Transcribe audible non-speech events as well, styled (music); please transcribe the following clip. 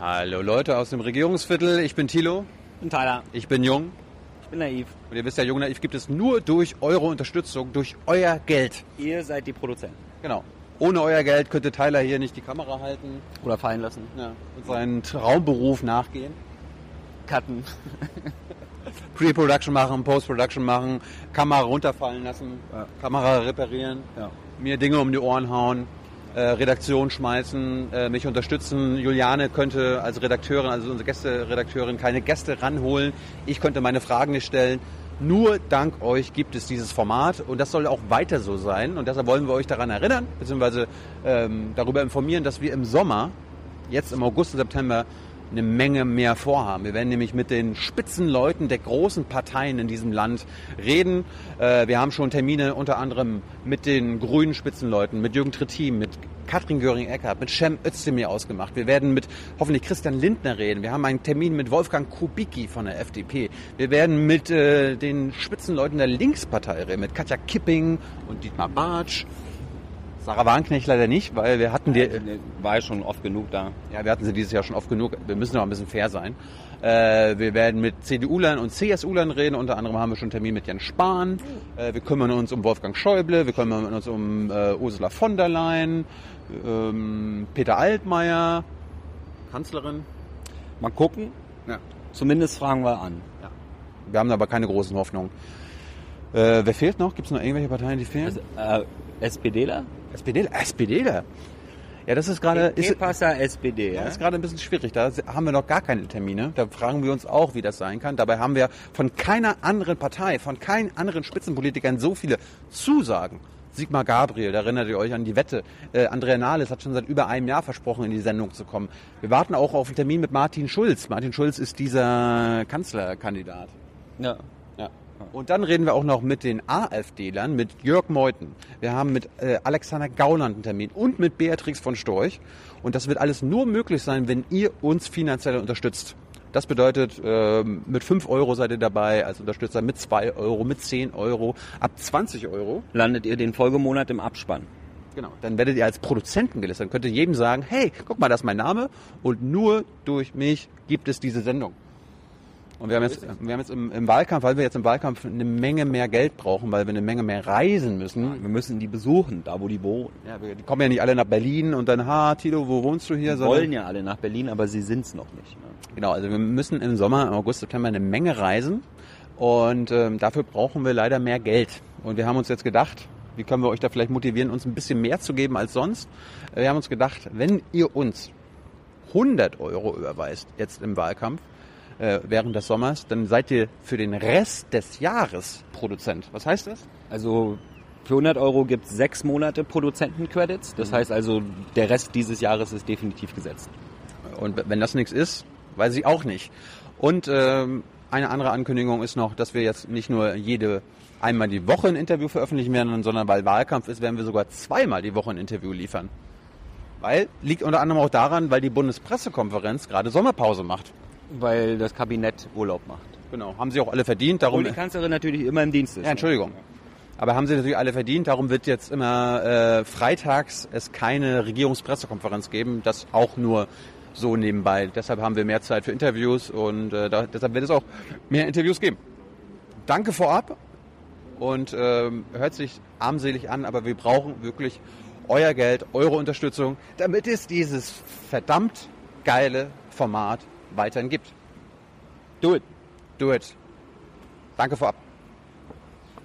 Hallo Leute aus dem Regierungsviertel, ich bin Thilo. Ich bin Tyler. Ich bin jung. Ich bin naiv. Und ihr wisst ja, Jung Naiv gibt es nur durch eure Unterstützung, durch euer Geld. Ihr seid die Produzenten. Genau. Ohne euer Geld könnte Tyler hier nicht die Kamera halten Oder fallen lassen. ja. und seinen Traumberuf nachgehen. Cutten. (laughs) Pre-Production machen, Post-Production machen, Kamera runterfallen lassen, Ja. Kamera reparieren, Ja. mir Dinge um die Ohren hauen, Redaktion schmeißen, äh, mich unterstützen. Juliane könnte als Redakteurin, also unsere Gästeredakteurin, keine Gäste ranholen. Ich könnte meine Fragen nicht stellen. Nur dank euch gibt es dieses Format und das soll auch weiter so sein. Und deshalb wollen wir euch daran erinnern, beziehungsweise ähm, darüber informieren, dass wir im Sommer, jetzt im August und September, eine Menge mehr vorhaben. Wir werden nämlich mit den Spitzenleuten der großen Parteien in diesem Land reden. Äh, wir haben schon Termine unter anderem mit den grünen Spitzenleuten, mit Jürgen Trittin, mit Katrin Göring-Eckardt, mit Cem Özdemir ausgemacht. Wir werden mit hoffentlich Christian Lindner reden. Wir haben einen Termin mit Wolfgang Kubicki von der FDP. Wir werden mit äh, den Spitzenleuten der Linkspartei reden, mit Katja Kipping und Dietmar Bartsch. Sarah Warnknecht leider nicht, weil wir hatten die, War ja schon oft genug da. ja, wir hatten sie dieses Jahr schon oft genug. Wir müssen noch ein bisschen fair sein. Äh, wir werden mit CDU-Lern und CSU-Lern reden. Unter anderem haben wir schon einen Termin mit Jens Spahn. Äh, wir kümmern uns um Wolfgang Schäuble. Wir kümmern uns um äh, Ursula von der Leyen, ähm, Peter Altmaier, Kanzlerin. Mal gucken. Ja. Zumindest fragen wir an. Wir haben aber keine großen Hoffnungen. Äh, wer fehlt noch? Gibt es noch irgendwelche Parteien, die fehlen? Also, äh, SPDler? SPD? SPDler? Ja, das ist gerade... E-Passa SPD, Ja, ja? ist gerade ein bisschen schwierig. Da haben wir noch gar keine Termine. Da fragen wir uns auch, wie das sein kann. Dabei haben wir von keiner anderen Partei, von keinen anderen Spitzenpolitikern so viele Zusagen. Sigmar Gabriel, da erinnert ihr euch an die Wette. Äh, Andrea Nahles hat schon seit über einem Jahr versprochen, in die Sendung zu kommen. Wir warten auch auf einen Termin mit Martin Schulz. Martin Schulz ist dieser Kanzlerkandidat. Ja. Und dann reden wir auch noch mit den AfD-Lern, mit Jörg Meuthen. Wir haben mit äh, Alexander Gauland einen Termin und mit Beatrix von Storch. Und das wird alles nur möglich sein, wenn ihr uns finanziell unterstützt. Das bedeutet, ähm, mit 5 Euro seid ihr dabei als Unterstützer, mit 2 Euro, mit 10 Euro, ab 20 Euro. Landet ihr den Folgemonat im Abspann. Genau. Dann werdet ihr als Produzenten gelistet. Dann könnt ihr jedem sagen, hey, guck mal, das ist mein Name und nur durch mich gibt es diese Sendung. Und wir haben jetzt, wir haben jetzt im, im Wahlkampf, weil wir jetzt im Wahlkampf eine Menge mehr Geld brauchen, weil wir eine Menge mehr reisen müssen. Wir müssen die besuchen, da wo die wohnen. Ja, wir, die kommen ja nicht alle nach Berlin und dann, ha, Tilo, wo wohnst du hier? Die wollen ja alle nach Berlin, aber sie sind's noch nicht. Ne? Genau, also wir müssen im Sommer, im August, September eine Menge reisen und ähm, dafür brauchen wir leider mehr Geld. Und wir haben uns jetzt gedacht, wie können wir euch da vielleicht motivieren, uns ein bisschen mehr zu geben als sonst? Wir haben uns gedacht, wenn ihr uns 100 Euro überweist jetzt im Wahlkampf äh, während des Sommers, dann seid ihr für den Rest des Jahres Produzent. Was heißt das? Also für 100 Euro gibt's sechs Monate Produzentencredits. Das heißt also, der Rest dieses Jahres ist definitiv gesetzt. Und wenn das nichts ist, weiß ich auch nicht. Und ähm, eine andere Ankündigung ist noch, dass wir jetzt nicht nur jede einmal die Woche ein Interview veröffentlichen werden, sondern weil Wahlkampf ist, werden wir sogar zweimal die Woche ein Interview liefern. Weil, liegt unter anderem auch daran, weil die Bundespressekonferenz gerade Sommerpause macht. Weil das Kabinett Urlaub macht. Genau, haben sie auch alle verdient. Darum, Obwohl die Kanzlerin natürlich immer im Dienst ist. ja, Entschuldigung. Aber haben sie natürlich alle verdient. Darum wird jetzt immer äh, freitags es keine Regierungspressekonferenz geben. Das auch nur so nebenbei. Deshalb haben wir mehr Zeit für Interviews und äh, da, deshalb wird es auch mehr Interviews geben. Danke vorab und ähm, hört sich armselig an, aber wir brauchen wirklich euer Geld, eure Unterstützung, damit es dieses verdammt geile Format weiterhin gibt. Do it. Do it. Danke vorab.